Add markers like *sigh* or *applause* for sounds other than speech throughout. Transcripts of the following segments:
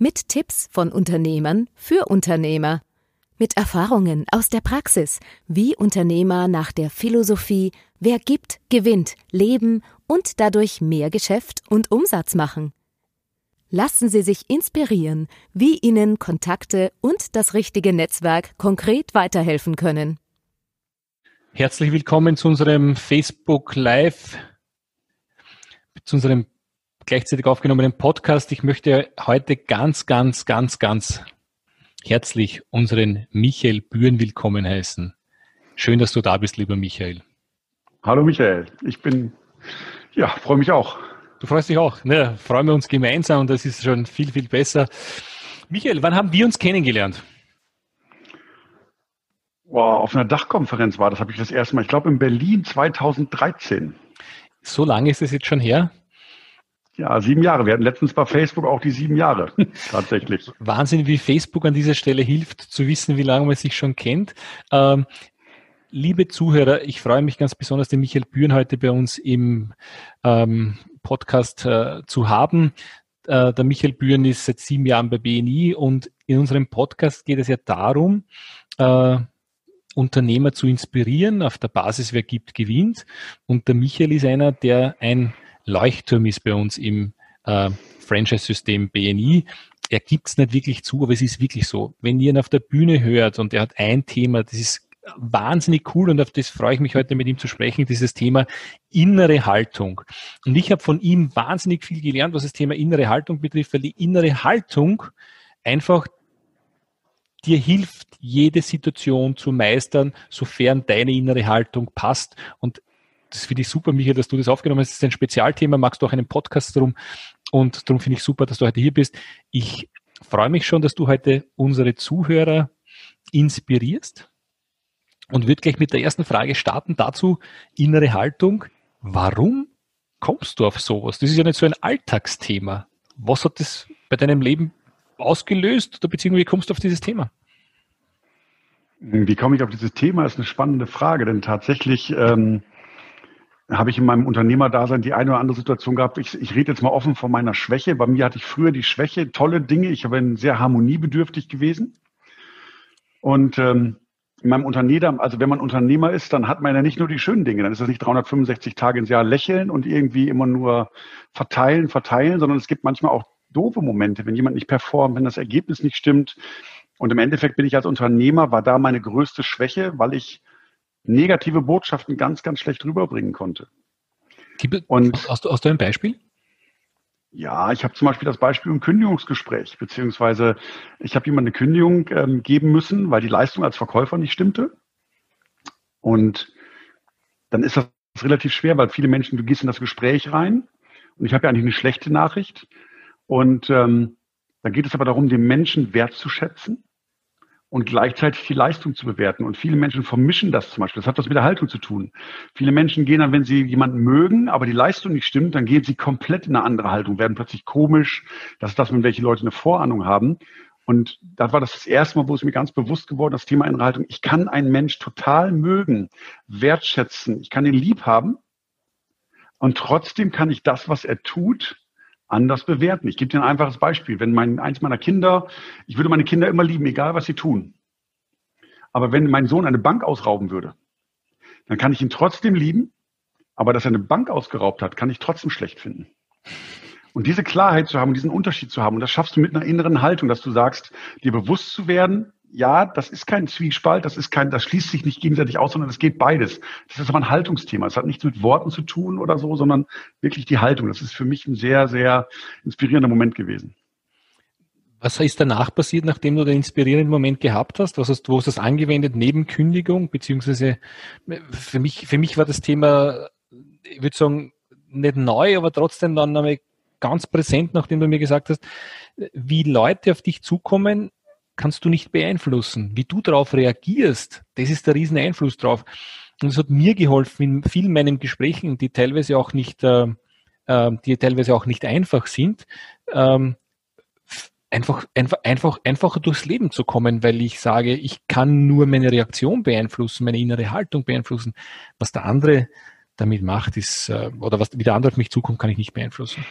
Mit Tipps von Unternehmern für Unternehmer. Mit Erfahrungen aus der Praxis, wie Unternehmer nach der Philosophie Wer gibt, gewinnt, leben und dadurch mehr Geschäft und Umsatz machen. Lassen Sie sich inspirieren, wie Ihnen Kontakte und das richtige Netzwerk konkret weiterhelfen können. Herzlich willkommen zu unserem Facebook Live, zu unserem gleichzeitig aufgenommenen Podcast. Ich möchte heute ganz, ganz, ganz, ganz herzlich unseren Michael Bühren willkommen heißen. Schön, dass du da bist, lieber Michael. Hallo Michael, ich bin, ja, freue mich auch. Du freust dich auch, ne? Freuen wir uns gemeinsam und das ist schon viel, viel besser. Michael, wann haben wir uns kennengelernt? Wow, auf einer Dachkonferenz war das, habe ich das erste Mal, ich glaube in Berlin 2013. So lange ist es jetzt schon her? Ja, sieben Jahre. Wir hatten letztens bei Facebook auch die sieben Jahre. *laughs* Tatsächlich. Wahnsinn, wie Facebook an dieser Stelle hilft, zu wissen, wie lange man sich schon kennt. Ähm, liebe Zuhörer, ich freue mich ganz besonders, den Michael Bühren heute bei uns im ähm, Podcast äh, zu haben. Äh, der Michael Bühren ist seit sieben Jahren bei BNI und in unserem Podcast geht es ja darum, äh, Unternehmer zu inspirieren auf der Basis, wer gibt, gewinnt. Und der Michael ist einer, der ein Leuchtturm ist bei uns im äh, Franchise-System BNI. Er gibt es nicht wirklich zu, aber es ist wirklich so. Wenn ihr ihn auf der Bühne hört und er hat ein Thema, das ist wahnsinnig cool und auf das freue ich mich heute mit ihm zu sprechen, dieses Thema innere Haltung. Und ich habe von ihm wahnsinnig viel gelernt, was das Thema innere Haltung betrifft, weil die innere Haltung einfach dir hilft, jede Situation zu meistern, sofern deine innere Haltung passt. Und das finde ich super, Michael, dass du das aufgenommen hast. Das ist ein Spezialthema, magst du auch einen Podcast drum. Und darum finde ich super, dass du heute hier bist. Ich freue mich schon, dass du heute unsere Zuhörer inspirierst und würde gleich mit der ersten Frage starten. Dazu innere Haltung. Warum kommst du auf sowas? Das ist ja nicht so ein Alltagsthema. Was hat das bei deinem Leben ausgelöst oder beziehungsweise wie kommst du auf dieses Thema? Wie komme ich auf dieses Thema? Das ist eine spannende Frage, denn tatsächlich ähm, habe ich in meinem Unternehmerdasein die eine oder andere Situation gehabt. Ich, ich rede jetzt mal offen von meiner Schwäche. Bei mir hatte ich früher die Schwäche, tolle Dinge. Ich bin sehr harmoniebedürftig gewesen. Und ähm, in meinem Unternehmer, also wenn man Unternehmer ist, dann hat man ja nicht nur die schönen Dinge. Dann ist das nicht 365 Tage ins Jahr lächeln und irgendwie immer nur verteilen, verteilen, sondern es gibt manchmal auch doofe Momente, wenn jemand nicht performt, wenn das Ergebnis nicht stimmt. Und im Endeffekt bin ich als Unternehmer, war da meine größte Schwäche, weil ich negative Botschaften ganz, ganz schlecht rüberbringen konnte. Und hast du, hast du ein Beispiel? Ja, ich habe zum Beispiel das Beispiel im Kündigungsgespräch, beziehungsweise ich habe jemand eine Kündigung ähm, geben müssen, weil die Leistung als Verkäufer nicht stimmte. Und dann ist das relativ schwer, weil viele Menschen, du gehst in das Gespräch rein und ich habe ja eigentlich eine schlechte Nachricht. Und ähm, dann geht es aber darum, den Menschen wertzuschätzen und gleichzeitig die Leistung zu bewerten. Und viele Menschen vermischen das zum Beispiel. Das hat was mit der Haltung zu tun. Viele Menschen gehen dann, wenn sie jemanden mögen, aber die Leistung nicht stimmt, dann gehen sie komplett in eine andere Haltung, werden plötzlich komisch. Das ist das, wenn welche Leute eine Vorahnung haben. Und da war das das erste Mal, wo es mir ganz bewusst geworden, das Thema innere Haltung. Ich kann einen Mensch total mögen, wertschätzen. Ich kann ihn lieb haben. Und trotzdem kann ich das, was er tut, anders bewerten. Ich gebe dir ein einfaches Beispiel. Wenn mein, eins meiner Kinder, ich würde meine Kinder immer lieben, egal was sie tun. Aber wenn mein Sohn eine Bank ausrauben würde, dann kann ich ihn trotzdem lieben, aber dass er eine Bank ausgeraubt hat, kann ich trotzdem schlecht finden. Und diese Klarheit zu haben, diesen Unterschied zu haben, und das schaffst du mit einer inneren Haltung, dass du sagst, dir bewusst zu werden, ja, das ist kein Zwiespalt, das ist kein, das schließt sich nicht gegenseitig aus, sondern es geht beides. Das ist aber ein Haltungsthema. Es hat nichts mit Worten zu tun oder so, sondern wirklich die Haltung. Das ist für mich ein sehr, sehr inspirierender Moment gewesen. Was ist danach passiert, nachdem du den inspirierenden Moment gehabt hast? Was hast, wo hast du das angewendet neben Kündigung? Beziehungsweise für mich, für mich war das Thema, ich würde sagen, nicht neu, aber trotzdem dann ganz präsent, nachdem du mir gesagt hast, wie Leute auf dich zukommen, kannst du nicht beeinflussen. Wie du darauf reagierst, das ist der riesen Einfluss drauf. Und es hat mir geholfen in vielen meinen Gesprächen, die teilweise auch nicht, äh, äh die teilweise auch nicht einfach sind, ähm, einfach, einfach, einfach, einfacher durchs Leben zu kommen, weil ich sage, ich kann nur meine Reaktion beeinflussen, meine innere Haltung beeinflussen. Was der andere damit macht, ist, äh, oder was, wie der andere auf mich zukommt, kann ich nicht beeinflussen.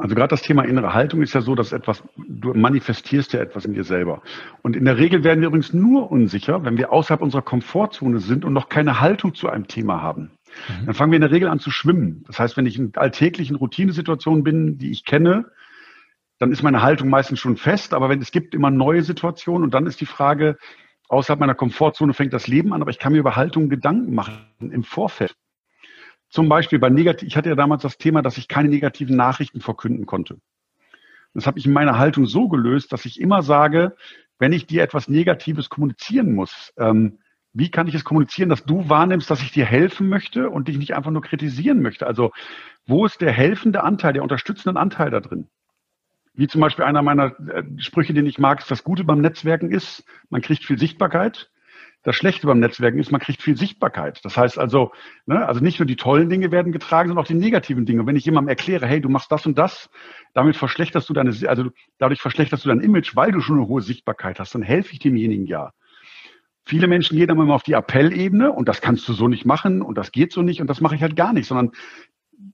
Also gerade das Thema innere Haltung ist ja so, dass etwas, du manifestierst ja etwas in dir selber. Und in der Regel werden wir übrigens nur unsicher, wenn wir außerhalb unserer Komfortzone sind und noch keine Haltung zu einem Thema haben. Mhm. Dann fangen wir in der Regel an zu schwimmen. Das heißt, wenn ich in alltäglichen Routinesituationen bin, die ich kenne, dann ist meine Haltung meistens schon fest. Aber wenn es gibt immer neue Situationen und dann ist die Frage, außerhalb meiner Komfortzone fängt das Leben an, aber ich kann mir über Haltung Gedanken machen im Vorfeld. Zum Beispiel bei negativ, ich hatte ja damals das Thema, dass ich keine negativen Nachrichten verkünden konnte. Das habe ich in meiner Haltung so gelöst, dass ich immer sage, wenn ich dir etwas Negatives kommunizieren muss, ähm, wie kann ich es kommunizieren, dass du wahrnimmst, dass ich dir helfen möchte und dich nicht einfach nur kritisieren möchte? Also wo ist der helfende Anteil, der unterstützende Anteil da drin? Wie zum Beispiel einer meiner äh, Sprüche, den ich mag, ist, das Gute beim Netzwerken ist, man kriegt viel Sichtbarkeit das Schlechte beim Netzwerken ist, man kriegt viel Sichtbarkeit. Das heißt also, ne, also nicht nur die tollen Dinge werden getragen, sondern auch die negativen Dinge. Und wenn ich jemandem erkläre, hey, du machst das und das, damit verschlechterst du deine, also dadurch verschlechterst du dein Image, weil du schon eine hohe Sichtbarkeit hast, dann helfe ich demjenigen ja. Viele Menschen gehen dann immer auf die Appellebene und das kannst du so nicht machen und das geht so nicht und das mache ich halt gar nicht, sondern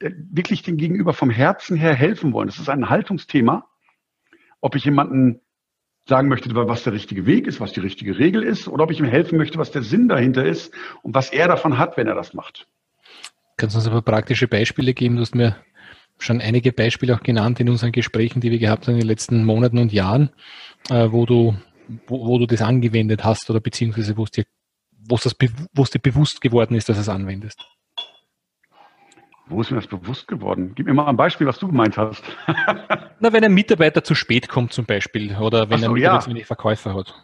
äh, wirklich dem Gegenüber vom Herzen her helfen wollen. Das ist ein Haltungsthema, ob ich jemanden sagen möchte, was der richtige Weg ist, was die richtige Regel ist, oder ob ich ihm helfen möchte, was der Sinn dahinter ist und was er davon hat, wenn er das macht. Kannst du uns aber praktische Beispiele geben? Du hast mir schon einige Beispiele auch genannt in unseren Gesprächen, die wir gehabt haben in den letzten Monaten und Jahren, äh, wo du, wo, wo, du das angewendet hast oder beziehungsweise wo es dir, wo es, das, wo es dir bewusst geworden ist, dass du es anwendest. Wo ist mir das bewusst geworden? Gib mir mal ein Beispiel, was du gemeint hast. *laughs* Na, wenn ein Mitarbeiter zu spät kommt zum Beispiel oder wenn so, ein Mitarbeiter ja. zu wenig Verkäufer hat.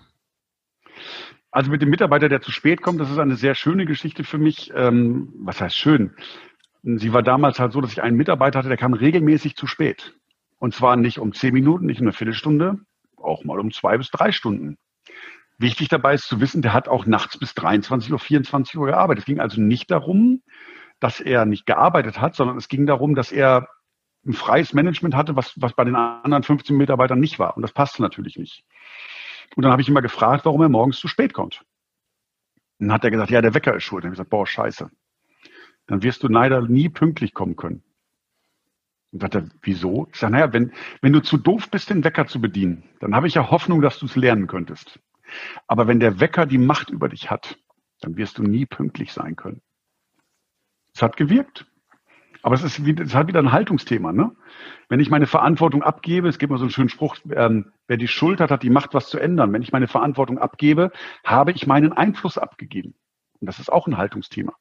Also mit dem Mitarbeiter, der zu spät kommt, das ist eine sehr schöne Geschichte für mich. Ähm, was heißt schön? Sie war damals halt so, dass ich einen Mitarbeiter hatte, der kam regelmäßig zu spät. Und zwar nicht um zehn Minuten, nicht um eine Viertelstunde, auch mal um zwei bis drei Stunden. Wichtig dabei ist zu wissen, der hat auch nachts bis 23 Uhr, 24 Uhr gearbeitet. Es ging also nicht darum, dass er nicht gearbeitet hat, sondern es ging darum, dass er ein freies Management hatte, was, was bei den anderen 15 Mitarbeitern nicht war. Und das passte natürlich nicht. Und dann habe ich immer gefragt, warum er morgens zu spät kommt. Und dann hat er gesagt, ja, der Wecker ist schuld. Dann habe ich gesagt, boah, scheiße. Dann wirst du leider nie pünktlich kommen können. Und sagt er, wieso? Ich sage, naja, wenn, wenn du zu doof bist, den Wecker zu bedienen, dann habe ich ja Hoffnung, dass du es lernen könntest. Aber wenn der Wecker die Macht über dich hat, dann wirst du nie pünktlich sein können. Es hat gewirkt. Aber es ist, es hat wieder ein Haltungsthema. Ne? Wenn ich meine Verantwortung abgebe, es gibt mal so einen schönen Spruch, ähm, wer die Schuld hat, hat die Macht, was zu ändern. Wenn ich meine Verantwortung abgebe, habe ich meinen Einfluss abgegeben. Und das ist auch ein Haltungsthema.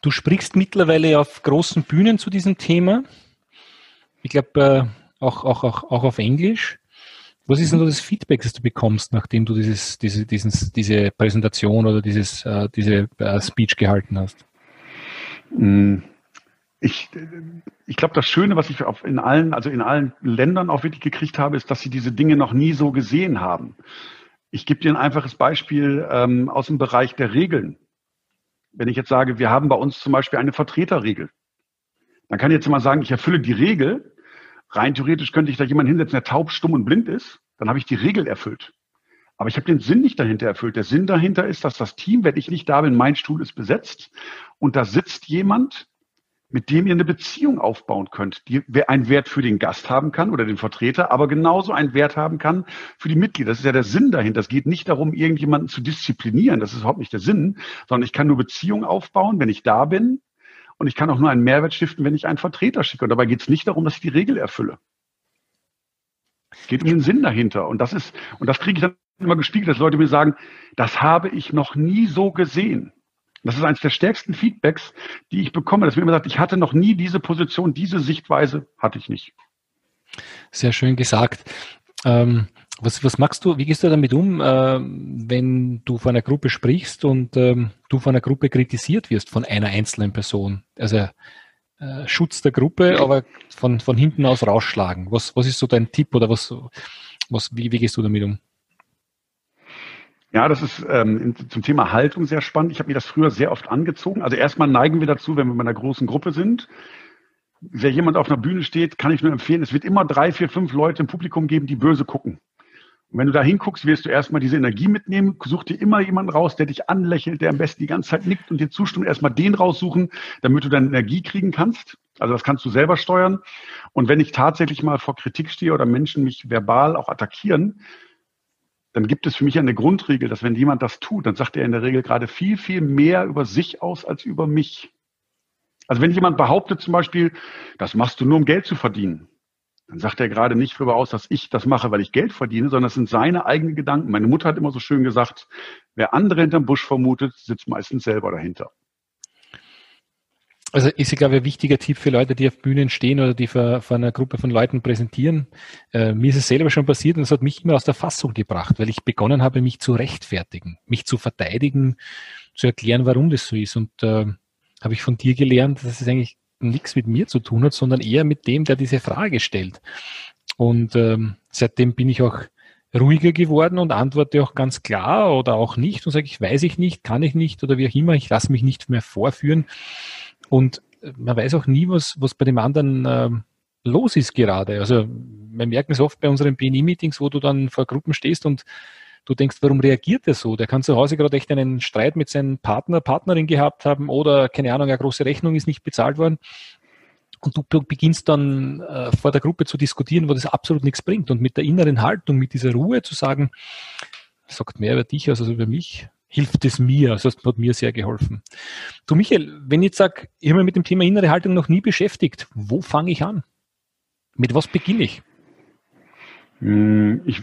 Du sprichst mittlerweile auf großen Bühnen zu diesem Thema. Ich glaube, äh, auch, auch, auch, auch auf Englisch. Was ist denn so das Feedback, das du bekommst, nachdem du dieses, diese, dieses, diese Präsentation oder dieses, äh, diese äh, Speech gehalten hast? Hm, ich, ich glaube, das Schöne, was ich in allen, also in allen Ländern auch wirklich gekriegt habe, ist, dass sie diese Dinge noch nie so gesehen haben. Ich gebe dir ein einfaches Beispiel ähm, aus dem Bereich der Regeln. Wenn ich jetzt sage, wir haben bei uns zum Beispiel eine Vertreterregel, dann kann ich jetzt mal sagen, ich erfülle die Regel. Rein theoretisch könnte ich da jemanden hinsetzen, der taub, stumm und blind ist. Dann habe ich die Regel erfüllt. Aber ich habe den Sinn nicht dahinter erfüllt. Der Sinn dahinter ist, dass das Team, wenn ich nicht da bin, mein Stuhl ist besetzt und da sitzt jemand, mit dem ihr eine Beziehung aufbauen könnt, die einen Wert für den Gast haben kann oder den Vertreter, aber genauso einen Wert haben kann für die Mitglieder. Das ist ja der Sinn dahinter. Es geht nicht darum, irgendjemanden zu disziplinieren. Das ist überhaupt nicht der Sinn, sondern ich kann nur Beziehungen aufbauen, wenn ich da bin. Und ich kann auch nur einen Mehrwert stiften, wenn ich einen Vertreter schicke. Und dabei geht es nicht darum, dass ich die Regel erfülle. Es geht um den Sinn dahinter. Und das ist, und das kriege ich dann immer gespiegelt, dass Leute mir sagen, das habe ich noch nie so gesehen. Das ist eines der stärksten Feedbacks, die ich bekomme. Dass mir immer sagt, ich hatte noch nie diese Position, diese Sichtweise hatte ich nicht. Sehr schön gesagt. Ähm, was, was machst du, wie gehst du damit um, äh, wenn du vor einer Gruppe sprichst und ähm, du von einer Gruppe kritisiert wirst von einer einzelnen Person? Also äh, Schutz der Gruppe, aber von, von hinten aus rausschlagen. Was, was ist so dein Tipp oder was, was, wie, wie gehst du damit um? Ja, das ist ähm, zum Thema Haltung sehr spannend. Ich habe mir das früher sehr oft angezogen. Also erstmal neigen wir dazu, wenn wir in einer großen Gruppe sind, wer jemand auf einer Bühne steht, kann ich nur empfehlen, es wird immer drei, vier, fünf Leute im Publikum geben, die böse gucken. Und wenn du da hinguckst, wirst du erstmal diese Energie mitnehmen, such dir immer jemanden raus, der dich anlächelt, der am besten die ganze Zeit nickt und dir zustimmt, erstmal den raussuchen, damit du deine Energie kriegen kannst. Also das kannst du selber steuern. Und wenn ich tatsächlich mal vor Kritik stehe oder Menschen mich verbal auch attackieren, dann gibt es für mich eine Grundregel, dass wenn jemand das tut, dann sagt er in der Regel gerade viel, viel mehr über sich aus als über mich. Also wenn jemand behauptet zum Beispiel, das machst du nur, um Geld zu verdienen, dann sagt er gerade nicht darüber aus, dass ich das mache, weil ich Geld verdiene, sondern das sind seine eigenen Gedanken. Meine Mutter hat immer so schön gesagt, wer andere hinterm Busch vermutet, sitzt meistens selber dahinter. Also ist, glaube ich, ein wichtiger Tipp für Leute, die auf Bühnen stehen oder die vor, vor einer Gruppe von Leuten präsentieren. Äh, mir ist es selber schon passiert und es hat mich immer aus der Fassung gebracht, weil ich begonnen habe, mich zu rechtfertigen, mich zu verteidigen, zu erklären, warum das so ist. Und äh, habe ich von dir gelernt, dass es eigentlich nichts mit mir zu tun hat, sondern eher mit dem, der diese Frage stellt. Und ähm, seitdem bin ich auch ruhiger geworden und antworte auch ganz klar oder auch nicht und sage, ich weiß ich nicht, kann ich nicht oder wie auch immer, ich lasse mich nicht mehr vorführen. Und man weiß auch nie, was, was bei dem anderen äh, los ist gerade. Also wir merken es oft bei unseren BNI-Meetings, wo du dann vor Gruppen stehst und du denkst, warum reagiert er so? Der kann zu Hause gerade echt einen Streit mit seinem Partner, Partnerin gehabt haben oder, keine Ahnung, eine große Rechnung ist nicht bezahlt worden. Und du beginnst dann äh, vor der Gruppe zu diskutieren, wo das absolut nichts bringt. Und mit der inneren Haltung, mit dieser Ruhe zu sagen, sagt mehr über dich als über mich, hilft es mir. Also das hat mir sehr geholfen. Du Michael, wenn ich jetzt sage, ich habe mich mit dem Thema innere Haltung noch nie beschäftigt, wo fange ich an? Mit was beginne ich? Hm, ich,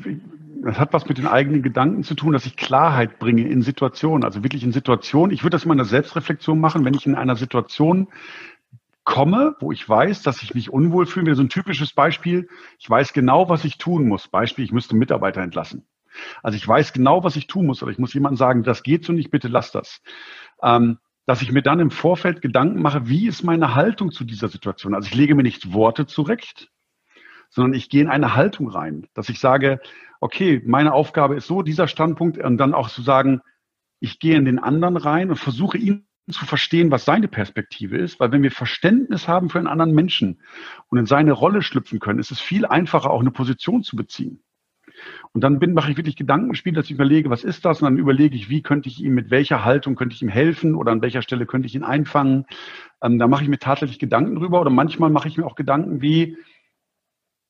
das hat was mit den eigenen Gedanken zu tun, dass ich Klarheit bringe in Situationen, also wirklich in Situationen. Ich würde das mal in der Selbstreflexion machen, wenn ich in einer Situation komme, wo ich weiß, dass ich mich unwohl fühle. So ein typisches Beispiel. Ich weiß genau, was ich tun muss. Beispiel, ich müsste Mitarbeiter entlassen. Also ich weiß genau, was ich tun muss, oder ich muss jemandem sagen, das geht so nicht, bitte lass das. Ähm, dass ich mir dann im Vorfeld Gedanken mache, wie ist meine Haltung zu dieser Situation? Also ich lege mir nicht Worte zurecht, sondern ich gehe in eine Haltung rein, dass ich sage, okay, meine Aufgabe ist so, dieser Standpunkt und dann auch zu sagen, ich gehe in den anderen rein und versuche ihn zu verstehen, was seine Perspektive ist, weil wenn wir Verständnis haben für einen anderen Menschen und in seine Rolle schlüpfen können, ist es viel einfacher, auch eine Position zu beziehen. Und dann bin, mache ich wirklich Gedankenspiel, dass ich überlege, was ist das? Und dann überlege ich, wie könnte ich ihm, mit welcher Haltung könnte ich ihm helfen oder an welcher Stelle könnte ich ihn einfangen. Ähm, da mache ich mir tatsächlich Gedanken drüber oder manchmal mache ich mir auch Gedanken wie,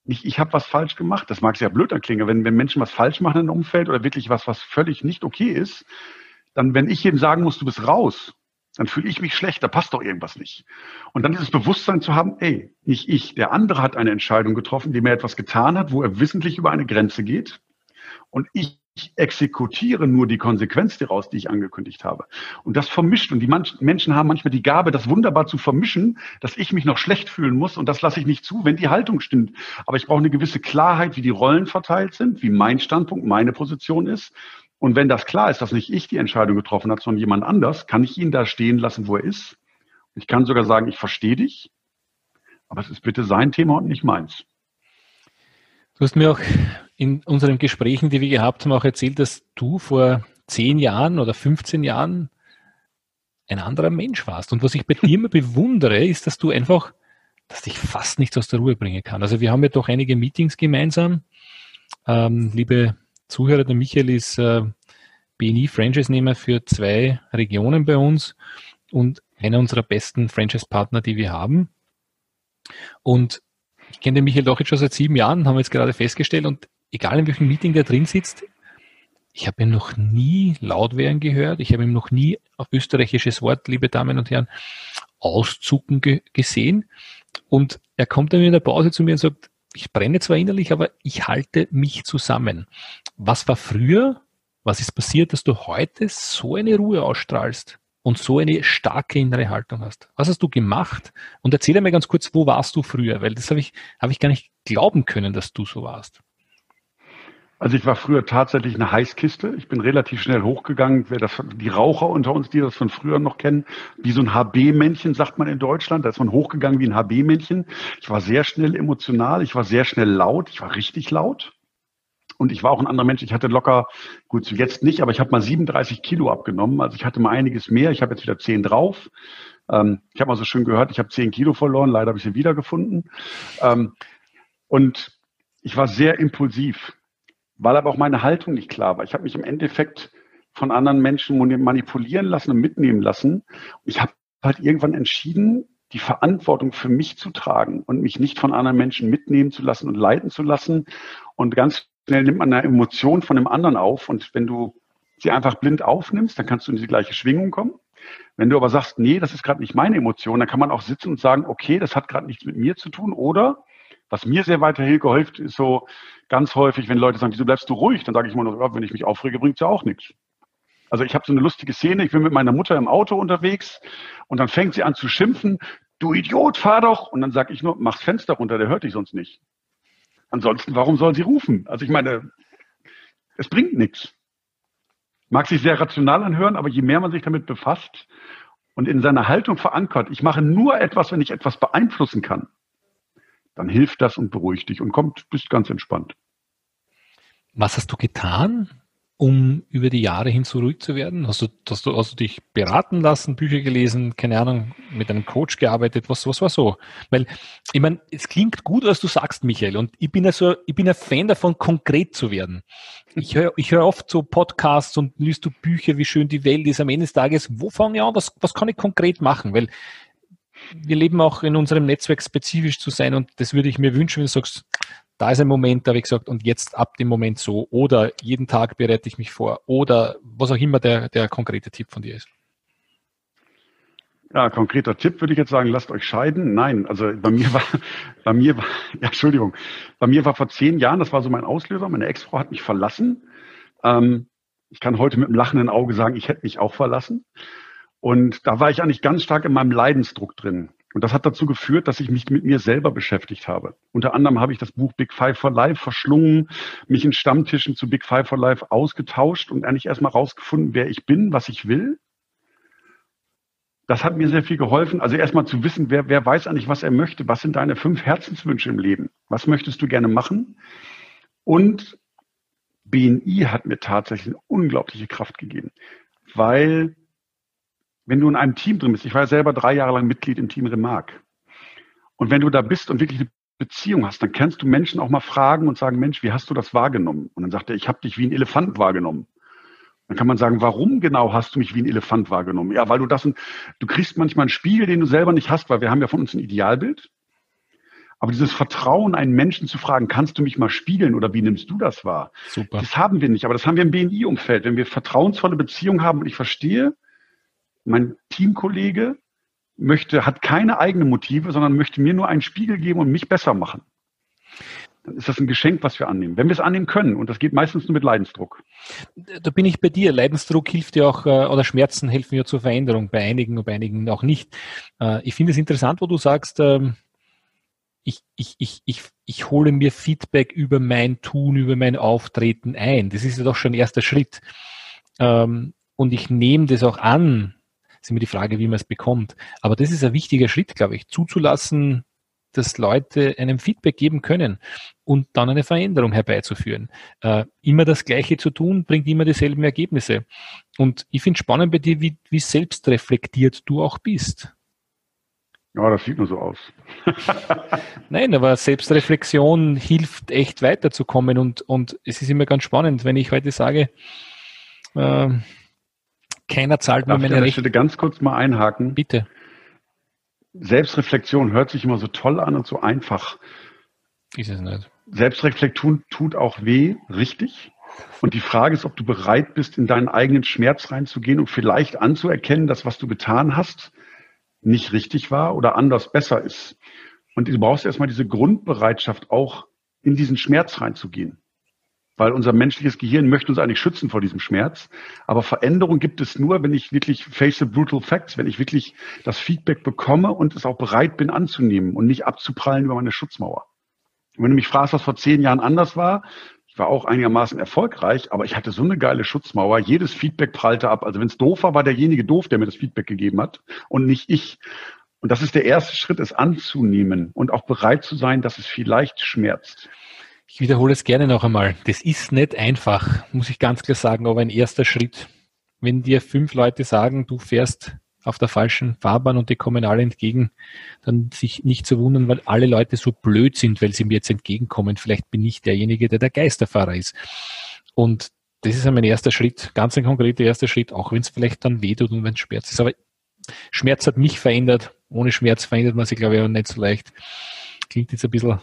nicht, ich habe was falsch gemacht. Das mag sehr blöd anklingen, wenn, wenn Menschen was falsch machen im Umfeld oder wirklich was, was völlig nicht okay ist, dann, wenn ich jedem sagen muss, du bist raus, dann fühle ich mich schlecht, da passt doch irgendwas nicht. Und dann dieses Bewusstsein zu haben, ey, nicht ich, der andere hat eine Entscheidung getroffen, die mir etwas getan hat, wo er wissentlich über eine Grenze geht. Und ich exekutiere nur die Konsequenz daraus, die ich angekündigt habe. Und das vermischt. Und die Menschen haben manchmal die Gabe, das wunderbar zu vermischen, dass ich mich noch schlecht fühlen muss. Und das lasse ich nicht zu, wenn die Haltung stimmt. Aber ich brauche eine gewisse Klarheit, wie die Rollen verteilt sind, wie mein Standpunkt, meine Position ist. Und wenn das klar ist, dass nicht ich die Entscheidung getroffen habe, sondern jemand anders, kann ich ihn da stehen lassen, wo er ist. Ich kann sogar sagen, ich verstehe dich. Aber es ist bitte sein Thema und nicht meins. Du hast mir auch in unseren Gesprächen, die wir gehabt haben, auch erzählt, dass du vor zehn Jahren oder 15 Jahren ein anderer Mensch warst. Und was ich bei *laughs* dir immer bewundere, ist, dass du einfach, dass dich fast nichts aus der Ruhe bringen kann. Also wir haben ja doch einige Meetings gemeinsam. Ähm, liebe Zuhörer, der Michael ist äh, BNI-Franchise-Nehmer für zwei Regionen bei uns und einer unserer besten Franchise-Partner, die wir haben. Und ich kenne den Michael doch jetzt schon seit sieben Jahren, haben wir jetzt gerade festgestellt. Und egal in welchem Meeting der drin sitzt, ich habe ihn noch nie laut werden gehört. Ich habe ihm noch nie auf österreichisches Wort, liebe Damen und Herren, auszucken ge gesehen. Und er kommt dann in der Pause zu mir und sagt, ich brenne zwar innerlich, aber ich halte mich zusammen. Was war früher? Was ist passiert, dass du heute so eine Ruhe ausstrahlst? und so eine starke innere Haltung hast. Was hast du gemacht? Und erzähl mir ganz kurz, wo warst du früher? Weil das habe ich, habe ich gar nicht glauben können, dass du so warst. Also ich war früher tatsächlich eine Heißkiste. Ich bin relativ schnell hochgegangen. Wer das, die Raucher unter uns, die das von früher noch kennen, wie so ein HB-Männchen, sagt man in Deutschland. Da ist man hochgegangen wie ein HB-Männchen. Ich war sehr schnell emotional. Ich war sehr schnell laut. Ich war richtig laut. Und ich war auch ein anderer Mensch. Ich hatte locker, gut, jetzt nicht, aber ich habe mal 37 Kilo abgenommen. Also ich hatte mal einiges mehr. Ich habe jetzt wieder 10 drauf. Ähm, ich habe mal so schön gehört, ich habe 10 Kilo verloren. Leider habe ich sie wiedergefunden. Ähm, und ich war sehr impulsiv, weil aber auch meine Haltung nicht klar war. Ich habe mich im Endeffekt von anderen Menschen manipulieren lassen und mitnehmen lassen. Ich habe halt irgendwann entschieden, die Verantwortung für mich zu tragen und mich nicht von anderen Menschen mitnehmen zu lassen und leiten zu lassen. Und ganz schnell nimmt man eine Emotion von einem anderen auf und wenn du sie einfach blind aufnimmst, dann kannst du in die gleiche Schwingung kommen. Wenn du aber sagst, nee, das ist gerade nicht meine Emotion, dann kann man auch sitzen und sagen, okay, das hat gerade nichts mit mir zu tun. Oder was mir sehr weitergeholfen ist so ganz häufig, wenn Leute sagen, wieso bleibst du ruhig, dann sage ich immer nur, wenn ich mich aufrege, bringt es ja auch nichts. Also ich habe so eine lustige Szene, ich bin mit meiner Mutter im Auto unterwegs und dann fängt sie an zu schimpfen, du Idiot, fahr doch. Und dann sage ich nur, mach's Fenster runter, der hört dich sonst nicht. Ansonsten, warum soll sie rufen? Also ich meine, es bringt nichts. Mag sich sehr rational anhören, aber je mehr man sich damit befasst und in seiner Haltung verankert, ich mache nur etwas, wenn ich etwas beeinflussen kann, dann hilft das und beruhigt dich und kommt, bist ganz entspannt. Was hast du getan, um über die Jahre hin so ruhig zu werden? Hast du, hast du, hast du dich beraten lassen, Bücher gelesen, keine Ahnung, mit einem Coach gearbeitet? Was, was war so? Weil, ich meine, es klingt gut, was du sagst, Michael, und ich bin ja so, ich bin ein Fan davon, konkret zu werden. Ich höre ich hör oft so Podcasts und liest du Bücher, wie schön die Welt ist. Am Ende des Tages, wo fange ich an? Was, was kann ich konkret machen? Weil wir leben auch in unserem Netzwerk spezifisch zu sein und das würde ich mir wünschen, wenn du sagst, da ist ein Moment, da habe ich gesagt, und jetzt ab dem Moment so. Oder jeden Tag bereite ich mich vor. Oder was auch immer der, der konkrete Tipp von dir ist. Ja, konkreter Tipp würde ich jetzt sagen, lasst euch scheiden. Nein, also bei mir war, *laughs* bei mir war, *laughs* ja, Entschuldigung, bei mir war vor zehn Jahren, das war so mein Auslöser, meine Ex-Frau hat mich verlassen. Ähm, ich kann heute mit einem lachenden Auge sagen, ich hätte mich auch verlassen. Und da war ich eigentlich ganz stark in meinem Leidensdruck drin. Und das hat dazu geführt, dass ich mich mit mir selber beschäftigt habe. Unter anderem habe ich das Buch Big Five for Life verschlungen, mich in Stammtischen zu Big Five for Life ausgetauscht und eigentlich erstmal rausgefunden, wer ich bin, was ich will. Das hat mir sehr viel geholfen. Also erstmal zu wissen, wer, wer weiß eigentlich, was er möchte. Was sind deine fünf Herzenswünsche im Leben? Was möchtest du gerne machen? Und BNI hat mir tatsächlich eine unglaubliche Kraft gegeben, weil wenn du in einem Team drin bist, ich war ja selber drei Jahre lang Mitglied im Team Remark. Und wenn du da bist und wirklich eine Beziehung hast, dann kannst du Menschen auch mal fragen und sagen, Mensch, wie hast du das wahrgenommen? Und dann sagt er, ich habe dich wie ein Elefant wahrgenommen. Dann kann man sagen, warum genau hast du mich wie ein Elefant wahrgenommen? Ja, weil du das, du kriegst manchmal einen Spiegel, den du selber nicht hast, weil wir haben ja von uns ein Idealbild. Aber dieses Vertrauen, einen Menschen zu fragen, kannst du mich mal spiegeln oder wie nimmst du das wahr? Super. Das haben wir nicht, aber das haben wir im BNI-Umfeld. Wenn wir vertrauensvolle Beziehungen haben und ich verstehe, mein Teamkollege möchte, hat keine eigenen Motive, sondern möchte mir nur einen Spiegel geben und mich besser machen. Dann ist das ein Geschenk, was wir annehmen. Wenn wir es annehmen können, und das geht meistens nur mit Leidensdruck. Da bin ich bei dir. Leidensdruck hilft ja auch, äh, oder Schmerzen helfen ja zur Veränderung, bei einigen und bei einigen auch nicht. Äh, ich finde es interessant, wo du sagst, ähm, ich, ich, ich, ich, ich hole mir Feedback über mein Tun, über mein Auftreten ein. Das ist ja doch schon ein erster Schritt. Ähm, und ich nehme das auch an, ist immer die Frage, wie man es bekommt. Aber das ist ein wichtiger Schritt, glaube ich, zuzulassen, dass Leute einem Feedback geben können und dann eine Veränderung herbeizuführen. Äh, immer das Gleiche zu tun, bringt immer dieselben Ergebnisse. Und ich finde spannend bei dir, wie, wie selbstreflektiert du auch bist. Ja, das sieht nur so aus. *laughs* *laughs* Nein, aber Selbstreflexion hilft echt weiterzukommen und, und es ist immer ganz spannend, wenn ich heute sage, äh, keiner zahlt mir meine Rechnung. Ich ganz kurz mal einhaken. Bitte. Selbstreflexion hört sich immer so toll an und so einfach. Ist es nicht. Selbstreflexion tut auch weh, richtig. Und die Frage ist, ob du bereit bist, in deinen eigenen Schmerz reinzugehen und vielleicht anzuerkennen, dass was du getan hast, nicht richtig war oder anders besser ist. Und du brauchst erstmal diese Grundbereitschaft, auch in diesen Schmerz reinzugehen weil unser menschliches Gehirn möchte uns eigentlich schützen vor diesem Schmerz. Aber Veränderung gibt es nur, wenn ich wirklich face the brutal facts, wenn ich wirklich das Feedback bekomme und es auch bereit bin anzunehmen und nicht abzuprallen über meine Schutzmauer. Und wenn du mich fragst, was vor zehn Jahren anders war, war auch einigermaßen erfolgreich, aber ich hatte so eine geile Schutzmauer. Jedes Feedback prallte ab. Also wenn es doof war, war derjenige doof, der mir das Feedback gegeben hat und nicht ich. Und das ist der erste Schritt, es anzunehmen und auch bereit zu sein, dass es vielleicht schmerzt. Ich wiederhole es gerne noch einmal. Das ist nicht einfach, muss ich ganz klar sagen, aber ein erster Schritt. Wenn dir fünf Leute sagen, du fährst auf der falschen Fahrbahn und die kommen alle entgegen, dann sich nicht zu wundern, weil alle Leute so blöd sind, weil sie mir jetzt entgegenkommen. Vielleicht bin ich derjenige, der der Geisterfahrer ist. Und das ist mein erster Schritt, ganz ein konkreter erster Schritt, auch wenn es vielleicht dann wehtut und wenn es Schmerz ist. Aber Schmerz hat mich verändert. Ohne Schmerz verändert man sich, glaube ich, auch nicht so leicht. Klingt jetzt ein bisschen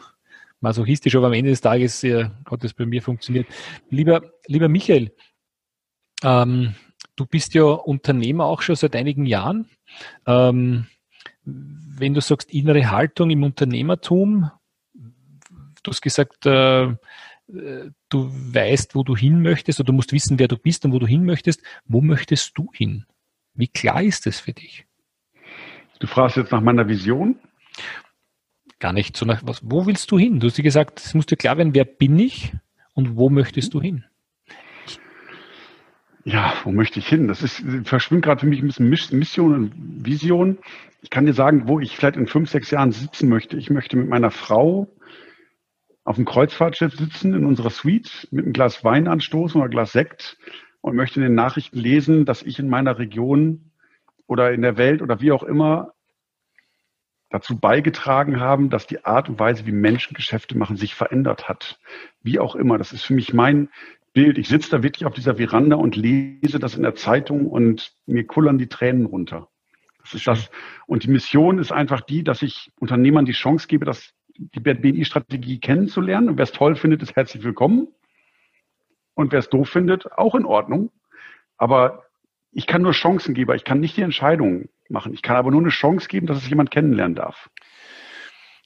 masochistisch, aber am Ende des Tages äh, hat es bei mir funktioniert. Lieber, lieber Michael, ähm, du bist ja Unternehmer auch schon seit einigen Jahren. Ähm, wenn du sagst innere Haltung im Unternehmertum, du hast gesagt, äh, du weißt, wo du hin möchtest oder du musst wissen, wer du bist und wo du hin möchtest. Wo möchtest du hin? Wie klar ist das für dich? Du fragst jetzt nach meiner Vision? Gar nicht so nach was. Wo willst du hin? Du hast dir gesagt, es muss dir klar werden, wer bin ich und wo möchtest du hin? Ja, wo möchte ich hin? Das ist, verschwimmt gerade für mich ein bisschen Mission und Vision. Ich kann dir sagen, wo ich vielleicht in fünf, sechs Jahren sitzen möchte. Ich möchte mit meiner Frau auf dem Kreuzfahrtschiff sitzen in unserer Suite mit einem Glas Wein anstoßen oder Glas Sekt und möchte in den Nachrichten lesen, dass ich in meiner Region oder in der Welt oder wie auch immer dazu beigetragen haben, dass die Art und Weise, wie Menschen Geschäfte machen, sich verändert hat. Wie auch immer. Das ist für mich mein Bild. Ich sitze da wirklich auf dieser Veranda und lese das in der Zeitung und mir kullern die Tränen runter. Das ist das. Und die Mission ist einfach die, dass ich Unternehmern die Chance gebe, das, die BNI-Strategie kennenzulernen. Und wer es toll findet, ist herzlich willkommen. Und wer es doof findet, auch in Ordnung. Aber ich kann nur Chancen geben, ich kann nicht die Entscheidung machen. Ich kann aber nur eine Chance geben, dass es jemand kennenlernen darf.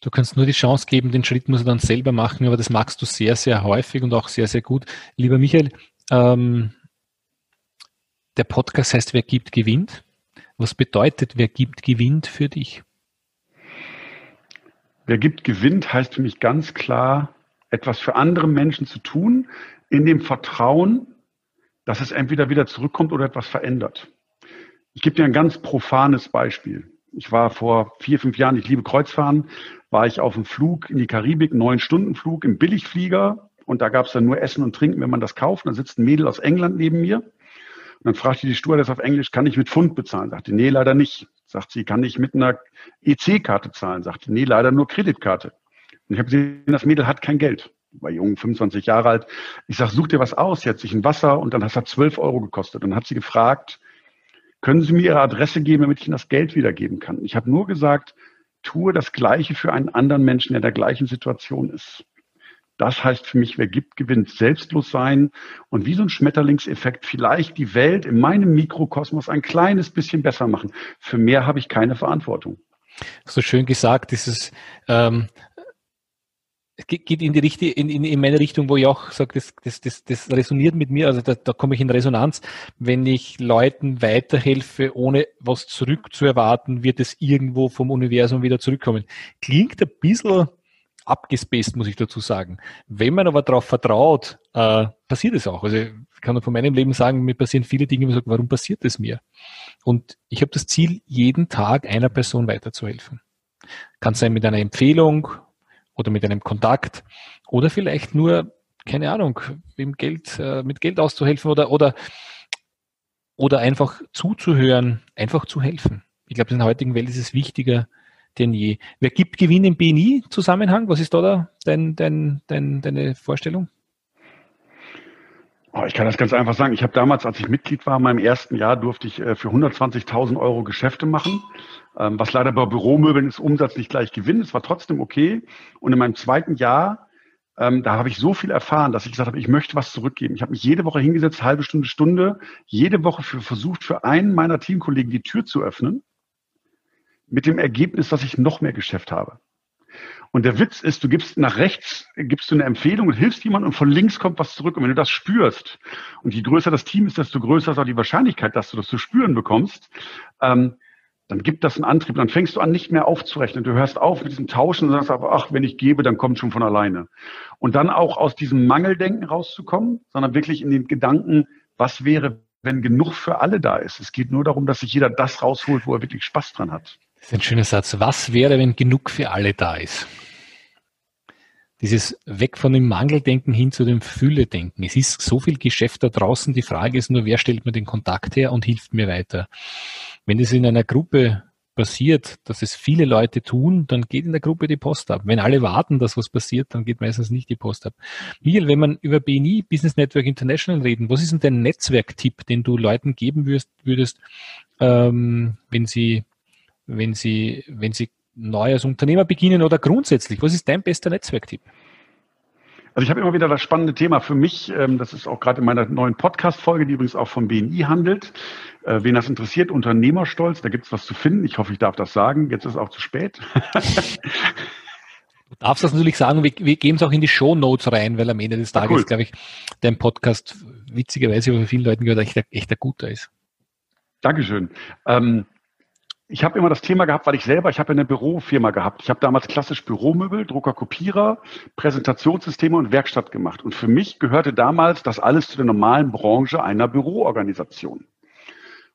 Du kannst nur die Chance geben, den Schritt muss er dann selber machen, aber das magst du sehr, sehr häufig und auch sehr, sehr gut. Lieber Michael, ähm, der Podcast heißt Wer gibt, gewinnt. Was bedeutet, wer gibt, gewinnt für dich? Wer gibt, gewinnt heißt für mich ganz klar, etwas für andere Menschen zu tun, in dem Vertrauen, dass es entweder wieder zurückkommt oder etwas verändert. Ich gebe dir ein ganz profanes Beispiel. Ich war vor vier, fünf Jahren, ich liebe Kreuzfahren, war ich auf dem Flug in die Karibik, neun Stunden Flug im Billigflieger und da gab es dann nur Essen und Trinken, wenn man das kauft. Und dann sitzt ein Mädel aus England neben mir und dann fragte die Stewardess auf Englisch, kann ich mit Pfund bezahlen? Sagte, nee, leider nicht. Sagt sie, kann ich mit einer EC-Karte zahlen? Sagte, nee, leider nur Kreditkarte. Und ich habe gesehen, das Mädel hat kein Geld. War jung, 25 Jahre alt. Ich sag, such dir was aus. Sie hat sich ein Wasser und dann hat es 12 Euro gekostet. Und dann hat sie gefragt, können Sie mir Ihre Adresse geben, damit ich Ihnen das Geld wiedergeben kann? Ich habe nur gesagt, tue das Gleiche für einen anderen Menschen, der in der gleichen Situation ist. Das heißt für mich, wer gibt, gewinnt. Selbstlos sein und wie so ein Schmetterlingseffekt vielleicht die Welt in meinem Mikrokosmos ein kleines bisschen besser machen. Für mehr habe ich keine Verantwortung. So schön gesagt, dieses ähm, geht in die Richtung, in, in, in meine Richtung, wo ich auch sage, das, das, das, das resoniert mit mir, also da, da komme ich in Resonanz. Wenn ich Leuten weiterhelfe, ohne was zurückzuerwarten, wird es irgendwo vom Universum wieder zurückkommen. Klingt ein bisschen abgespaced, muss ich dazu sagen. Wenn man aber darauf vertraut, äh, passiert es auch. Also ich kann von meinem Leben sagen, mir passieren viele Dinge, wo ich sage, warum passiert es mir? Und ich habe das Ziel, jeden Tag einer Person weiterzuhelfen. Kann sein mit einer Empfehlung, oder mit einem Kontakt oder vielleicht nur, keine Ahnung, mit Geld, äh, mit Geld auszuhelfen oder, oder, oder einfach zuzuhören, einfach zu helfen. Ich glaube, in der heutigen Welt ist es wichtiger denn je. Wer gibt Gewinn im BNI-Zusammenhang? Was ist da, da dein, dein, dein, deine Vorstellung? Oh, ich kann das ganz einfach sagen. Ich habe damals, als ich Mitglied war, in meinem ersten Jahr durfte ich äh, für 120.000 Euro Geschäfte machen, ähm, was leider bei Büromöbeln ist Umsatz nicht gleich Gewinn. Es war trotzdem okay. Und in meinem zweiten Jahr, ähm, da habe ich so viel erfahren, dass ich gesagt habe, ich möchte was zurückgeben. Ich habe mich jede Woche hingesetzt, halbe Stunde, Stunde, jede Woche für, versucht, für einen meiner Teamkollegen die Tür zu öffnen, mit dem Ergebnis, dass ich noch mehr Geschäft habe. Und der Witz ist, du gibst nach rechts, gibst du eine Empfehlung und hilfst jemandem und von links kommt was zurück. Und wenn du das spürst, und je größer das Team ist, desto größer ist auch die Wahrscheinlichkeit, dass du das zu spüren bekommst, ähm, dann gibt das einen Antrieb. Dann fängst du an, nicht mehr aufzurechnen. Du hörst auf mit diesem Tauschen und sagst ach, wenn ich gebe, dann kommt schon von alleine. Und dann auch aus diesem Mangeldenken rauszukommen, sondern wirklich in den Gedanken, was wäre, wenn genug für alle da ist. Es geht nur darum, dass sich jeder das rausholt, wo er wirklich Spaß dran hat. Das ist ein schöner Satz. Was wäre, wenn genug für alle da ist? Dieses weg von dem Mangeldenken hin zu dem Fülle-Denken. Es ist so viel Geschäft da draußen. Die Frage ist nur, wer stellt mir den Kontakt her und hilft mir weiter? Wenn es in einer Gruppe passiert, dass es viele Leute tun, dann geht in der Gruppe die Post ab. Wenn alle warten, dass was passiert, dann geht meistens nicht die Post ab. Michael, wenn man über BNI, Business Network International reden, was ist denn dein Netzwerktipp, den du Leuten geben würdest, würdest ähm, wenn sie, wenn sie, wenn sie neu als Unternehmer beginnen oder grundsätzlich? Was ist dein bester Netzwerktipp? Also ich habe immer wieder das spannende Thema für mich, ähm, das ist auch gerade in meiner neuen Podcast-Folge, die übrigens auch vom BNI handelt. Äh, wen das interessiert, Unternehmerstolz, da gibt es was zu finden. Ich hoffe, ich darf das sagen. Jetzt ist es auch zu spät. *laughs* Du darfst das natürlich sagen, wir, wir geben es auch in die Show Notes rein, weil am Ende des Tages, cool. glaube ich, dein Podcast witzigerweise von vielen Leuten gehört, echt, echt ein guter ist. Dankeschön. Ähm, ich habe immer das Thema gehabt, weil ich selber, ich habe eine Bürofirma gehabt. Ich habe damals klassisch Büromöbel, Drucker, Kopierer, Präsentationssysteme und Werkstatt gemacht. Und für mich gehörte damals das alles zu der normalen Branche einer Büroorganisation.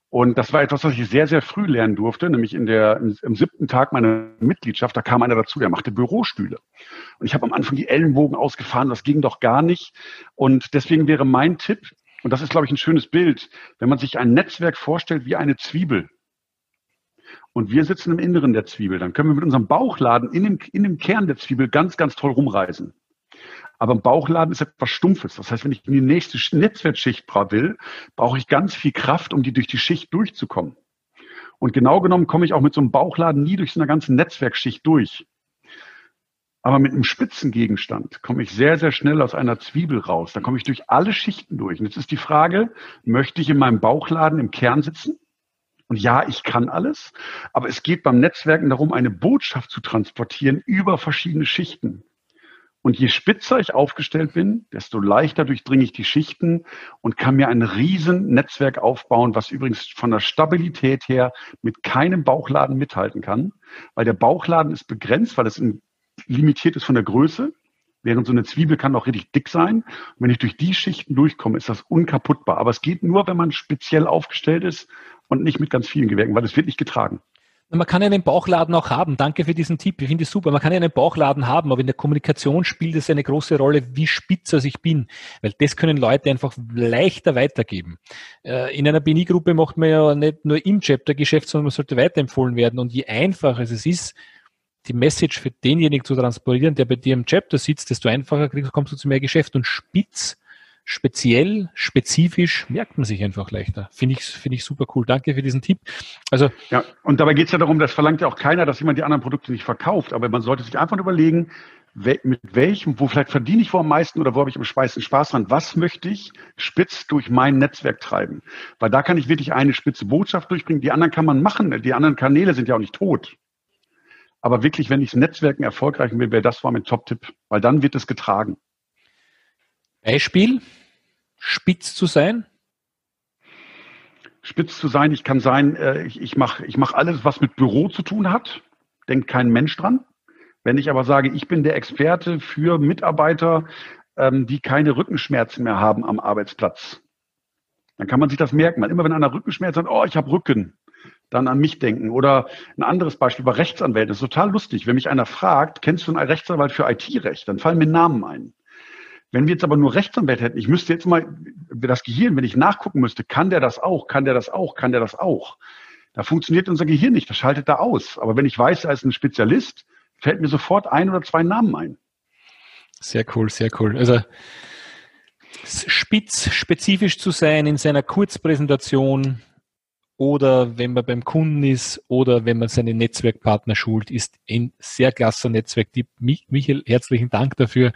Und das war etwas, was ich sehr, sehr früh lernen durfte, nämlich in der, im, im siebten Tag meiner Mitgliedschaft, da kam einer dazu, der machte Bürostühle. Und ich habe am Anfang die Ellenbogen ausgefahren, das ging doch gar nicht. Und deswegen wäre mein Tipp, und das ist, glaube ich, ein schönes Bild, wenn man sich ein Netzwerk vorstellt wie eine Zwiebel und wir sitzen im Inneren der Zwiebel, dann können wir mit unserem Bauchladen in dem, in dem Kern der Zwiebel ganz, ganz toll rumreisen. Aber ein Bauchladen ist etwas Stumpfes. Das heißt, wenn ich in die nächste Netzwerkschicht will, brauche ich ganz viel Kraft, um die durch die Schicht durchzukommen. Und genau genommen komme ich auch mit so einem Bauchladen nie durch so eine ganze Netzwerkschicht durch. Aber mit einem Spitzengegenstand komme ich sehr, sehr schnell aus einer Zwiebel raus. Da komme ich durch alle Schichten durch. Und jetzt ist die Frage, möchte ich in meinem Bauchladen im Kern sitzen? Und ja, ich kann alles, aber es geht beim Netzwerken darum, eine Botschaft zu transportieren über verschiedene Schichten. Und je spitzer ich aufgestellt bin, desto leichter durchdringe ich die Schichten und kann mir ein riesen Netzwerk aufbauen, was übrigens von der Stabilität her mit keinem Bauchladen mithalten kann, weil der Bauchladen ist begrenzt, weil es limitiert ist von der Größe. Während so eine Zwiebel kann auch richtig dick sein. Und wenn ich durch die Schichten durchkomme, ist das unkaputtbar. Aber es geht nur, wenn man speziell aufgestellt ist und nicht mit ganz vielen Gewerken, weil es wird nicht getragen. Man kann ja einen Bauchladen auch haben. Danke für diesen Tipp. Ich finde es super. Man kann ja einen Bauchladen haben, aber in der Kommunikation spielt es eine große Rolle, wie spitzer ich bin. Weil das können Leute einfach leichter weitergeben. Äh, in einer BNI-Gruppe macht man ja nicht nur im Chapter Geschäft, sondern man sollte weiterempfohlen werden. Und je einfacher es ist, die Message für denjenigen zu transportieren, der bei dir im Chapter sitzt, desto einfacher kriegst, kommst du zu mehr Geschäft. Und spitz speziell, spezifisch merkt man sich einfach leichter. Finde ich, finde ich super cool. Danke für diesen Tipp. Also ja, und dabei geht es ja darum, das verlangt ja auch keiner, dass jemand die anderen Produkte nicht verkauft, aber man sollte sich einfach überlegen, mit welchem, wo vielleicht verdiene ich wo am meisten oder wo habe ich am meisten Spaß dran? Was möchte ich spitz durch mein Netzwerk treiben? Weil da kann ich wirklich eine spitze Botschaft durchbringen. Die anderen kann man machen. Die anderen Kanäle sind ja auch nicht tot. Aber wirklich, wenn ich das Netzwerken erfolgreich will, wäre das war mein Top-Tipp, weil dann wird es getragen. Beispiel, spitz zu sein? Spitz zu sein, ich kann sein, äh, ich, ich mache ich mach alles, was mit Büro zu tun hat, denkt kein Mensch dran. Wenn ich aber sage, ich bin der Experte für Mitarbeiter, ähm, die keine Rückenschmerzen mehr haben am Arbeitsplatz, dann kann man sich das merken. Weil immer wenn einer Rückenschmerzen hat, oh, ich habe Rücken, dann an mich denken. Oder ein anderes Beispiel bei Rechtsanwälten. Das ist total lustig. Wenn mich einer fragt, kennst du einen Rechtsanwalt für IT-Recht? Dann fallen mir Namen ein. Wenn wir jetzt aber nur Rechtsanwälte hätten, ich müsste jetzt mal das Gehirn, wenn ich nachgucken müsste, kann der das auch, kann der das auch, kann der das auch? Da funktioniert unser Gehirn nicht, das schaltet da aus. Aber wenn ich weiß, er ist ein Spezialist, fällt mir sofort ein oder zwei Namen ein. Sehr cool, sehr cool. Also spitz, spezifisch zu sein in seiner Kurzpräsentation oder wenn man beim Kunden ist oder wenn man seine Netzwerkpartner schult, ist ein sehr klasse Netzwerktipp. Michael, herzlichen Dank dafür.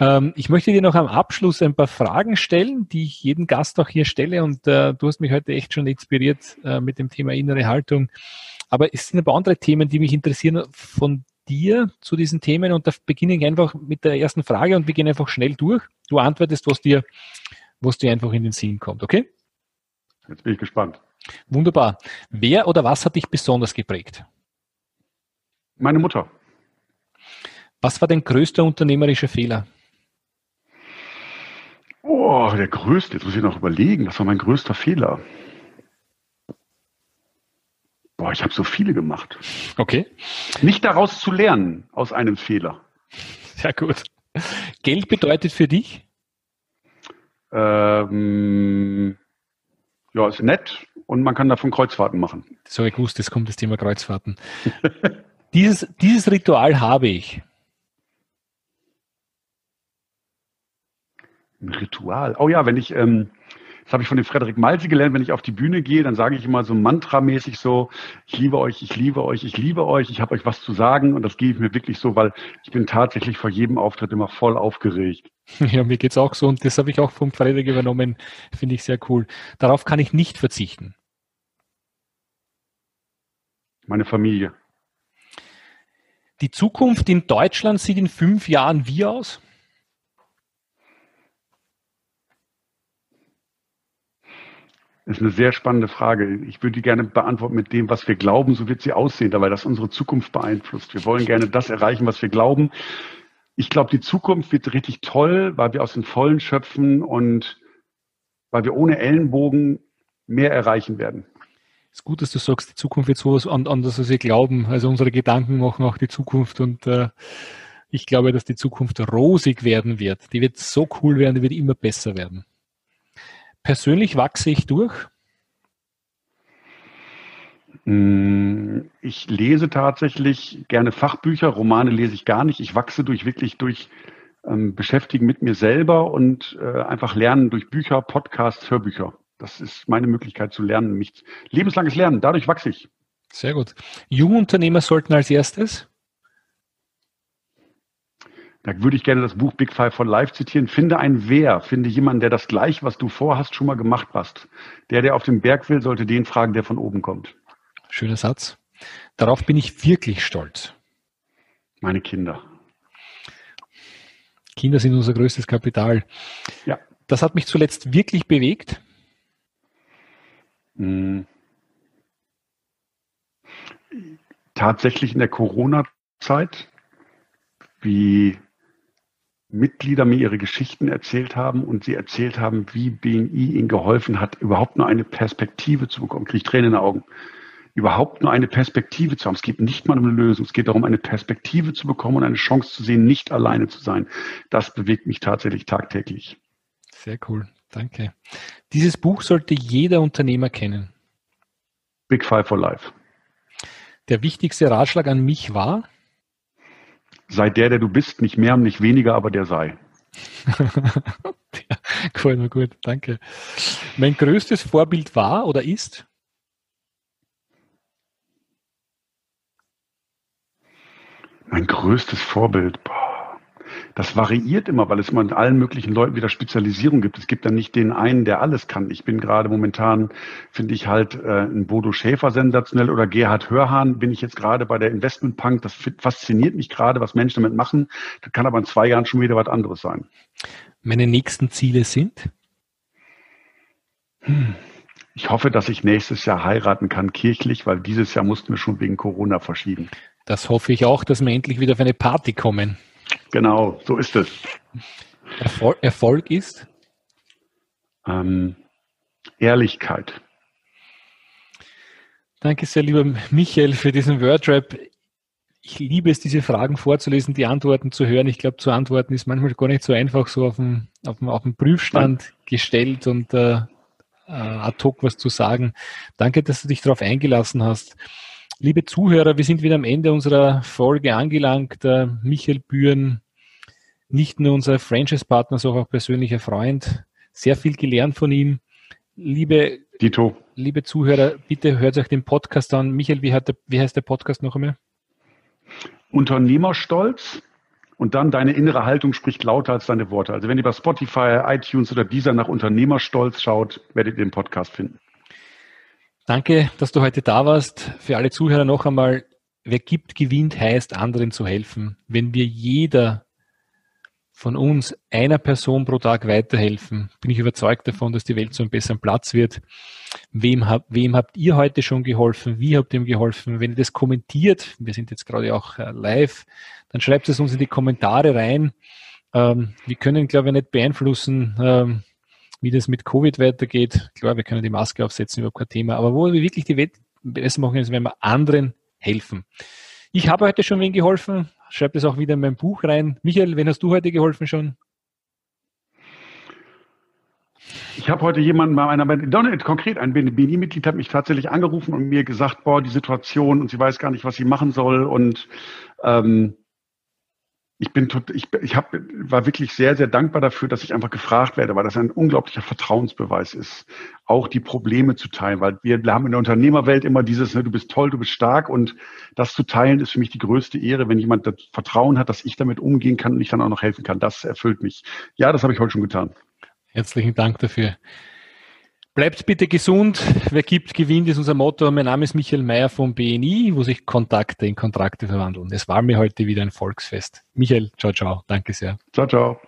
Ähm, ich möchte dir noch am Abschluss ein paar Fragen stellen, die ich jedem Gast auch hier stelle. Und äh, du hast mich heute echt schon inspiriert äh, mit dem Thema innere Haltung. Aber es sind ein paar andere Themen, die mich interessieren von dir zu diesen Themen. Und da beginne ich einfach mit der ersten Frage und wir gehen einfach schnell durch. Du antwortest, was dir, was dir einfach in den Sinn kommt, okay? Jetzt bin ich gespannt. Wunderbar. Wer oder was hat dich besonders geprägt? Meine Mutter. Was war dein größter unternehmerischer Fehler? Oh, der größte. Jetzt muss ich noch überlegen. Was war mein größter Fehler? Boah, ich habe so viele gemacht. Okay. Nicht daraus zu lernen, aus einem Fehler. Sehr gut. Geld bedeutet für dich? Ähm, ja, ist nett und man kann davon Kreuzfahrten machen. Habe ich gewusst, jetzt kommt das Thema Kreuzfahrten. *laughs* dieses, dieses Ritual habe ich. Ein Ritual. Oh ja, wenn ich, ähm, das habe ich von dem Frederik Malzi gelernt, wenn ich auf die Bühne gehe, dann sage ich immer so mantramäßig so, ich liebe euch, ich liebe euch, ich liebe euch, ich habe euch was zu sagen und das gebe ich mir wirklich so, weil ich bin tatsächlich vor jedem Auftritt immer voll aufgeregt. *laughs* Ja, mir geht's auch so und das habe ich auch vom Frederik übernommen, finde ich sehr cool. Darauf kann ich nicht verzichten. Meine Familie. Die Zukunft in Deutschland sieht in fünf Jahren wie aus? Das ist eine sehr spannende Frage. Ich würde die gerne beantworten mit dem, was wir glauben, so wird sie aussehen, weil das unsere Zukunft beeinflusst. Wir wollen gerne das erreichen, was wir glauben. Ich glaube, die Zukunft wird richtig toll, weil wir aus den Vollen schöpfen und weil wir ohne Ellenbogen mehr erreichen werden. Es ist gut, dass du sagst, die Zukunft wird sowas anders, als wir glauben. Also unsere Gedanken machen auch die Zukunft und äh, ich glaube, dass die Zukunft rosig werden wird. Die wird so cool werden, die wird immer besser werden. Persönlich wachse ich durch? Mm, ich lese tatsächlich gerne Fachbücher, Romane lese ich gar nicht. Ich wachse durch wirklich durch ähm, Beschäftigen mit mir selber und äh, einfach lernen durch Bücher, Podcasts, Hörbücher. Das ist meine Möglichkeit zu lernen, mich lebenslanges Lernen. Dadurch wachse ich. Sehr gut. Jungunternehmer sollten als erstes da würde ich gerne das Buch Big Five for Life zitieren. Finde ein Wer, finde jemanden, der das gleich, was du vorhast, schon mal gemacht hast. Der, der auf den Berg will, sollte den fragen, der von oben kommt. Schöner Satz. Darauf bin ich wirklich stolz. Meine Kinder. Kinder sind unser größtes Kapital. Ja. Das hat mich zuletzt wirklich bewegt. Hm. Tatsächlich in der Corona-Zeit, wie Mitglieder mir ihre Geschichten erzählt haben und sie erzählt haben, wie BNI ihnen geholfen hat, überhaupt nur eine Perspektive zu bekommen. Kriege ich Tränen in den Augen. Überhaupt nur eine Perspektive zu haben. Es geht nicht mal um eine Lösung. Es geht darum, eine Perspektive zu bekommen und eine Chance zu sehen, nicht alleine zu sein. Das bewegt mich tatsächlich tagtäglich. Sehr cool. Danke. Dieses Buch sollte jeder Unternehmer kennen. Big Five for Life. Der wichtigste Ratschlag an mich war? sei der, der du bist, nicht mehr und nicht weniger, aber der sei. *laughs* cool, na gut, danke. Mein größtes Vorbild war oder ist? Mein größtes Vorbild, boah das variiert immer, weil es immer in allen möglichen Leuten wieder Spezialisierung gibt. Es gibt dann nicht den einen, der alles kann. Ich bin gerade momentan, finde ich halt äh, ein Bodo Schäfer sensationell oder Gerhard Hörhahn bin ich jetzt gerade bei der Investment Punk. Das fasziniert mich gerade, was Menschen damit machen. Das kann aber in zwei Jahren schon wieder was anderes sein. Meine nächsten Ziele sind? Hm. Ich hoffe, dass ich nächstes Jahr heiraten kann kirchlich, weil dieses Jahr mussten wir schon wegen Corona verschieben. Das hoffe ich auch, dass wir endlich wieder auf eine Party kommen. Genau, so ist es. Erfolg, Erfolg ist? Ähm, Ehrlichkeit. Danke sehr, lieber Michael, für diesen Wordrap. Ich liebe es, diese Fragen vorzulesen, die Antworten zu hören. Ich glaube, zu antworten ist manchmal gar nicht so einfach, so auf dem, auf dem, auf dem Prüfstand Nein. gestellt und äh, äh, ad hoc was zu sagen. Danke, dass du dich darauf eingelassen hast. Liebe Zuhörer, wir sind wieder am Ende unserer Folge angelangt. Äh, Michael Bühren, nicht nur unser Franchise-Partner, sondern auch persönlicher Freund. Sehr viel gelernt von ihm. Liebe, Dito. liebe Zuhörer, bitte hört euch den Podcast an. Michael, wie, der, wie heißt der Podcast noch einmal? Unternehmerstolz und dann deine innere Haltung spricht lauter als deine Worte. Also wenn ihr bei Spotify, iTunes oder dieser nach Unternehmerstolz schaut, werdet ihr den Podcast finden. Danke, dass du heute da warst. Für alle Zuhörer noch einmal, wer gibt, gewinnt, heißt anderen zu helfen. Wenn wir jeder von uns einer Person pro Tag weiterhelfen, bin ich überzeugt davon, dass die Welt zu einem besseren Platz wird. Wem, hab, wem habt ihr heute schon geholfen? Wie habt ihr ihm geholfen? Wenn ihr das kommentiert, wir sind jetzt gerade auch äh, live, dann schreibt es uns in die Kommentare rein. Ähm, wir können, glaube ich, nicht beeinflussen, ähm, wie das mit Covid weitergeht. Klar, wir können die Maske aufsetzen, überhaupt kein Thema. Aber wo wir wirklich die besser machen, ist, wenn wir anderen helfen. Ich habe heute schon wen geholfen, schreibe das auch wieder in mein Buch rein. Michael, wen hast du heute geholfen schon? Ich habe heute jemanden bei einer Donald, konkret ein BNI-Mitglied hat mich tatsächlich angerufen und mir gesagt, boah, die Situation und sie weiß gar nicht, was sie machen soll und ähm, ich bin tot, ich, ich hab, war wirklich sehr, sehr dankbar dafür, dass ich einfach gefragt werde, weil das ein unglaublicher Vertrauensbeweis ist, auch die Probleme zu teilen, weil wir, haben in der Unternehmerwelt immer dieses, ne, du bist toll, du bist stark und das zu teilen ist für mich die größte Ehre, wenn jemand das Vertrauen hat, dass ich damit umgehen kann und ich dann auch noch helfen kann. Das erfüllt mich. Ja, das habe ich heute schon getan. Herzlichen Dank dafür. Bleibt bitte gesund. Wer gibt, gewinnt, ist unser Motto. Mein Name ist Michael Mayer vom BNI, wo sich Kontakte in Kontrakte verwandeln. Es war mir heute wieder ein Volksfest. Michael, ciao, ciao. Danke sehr. Ciao, ciao.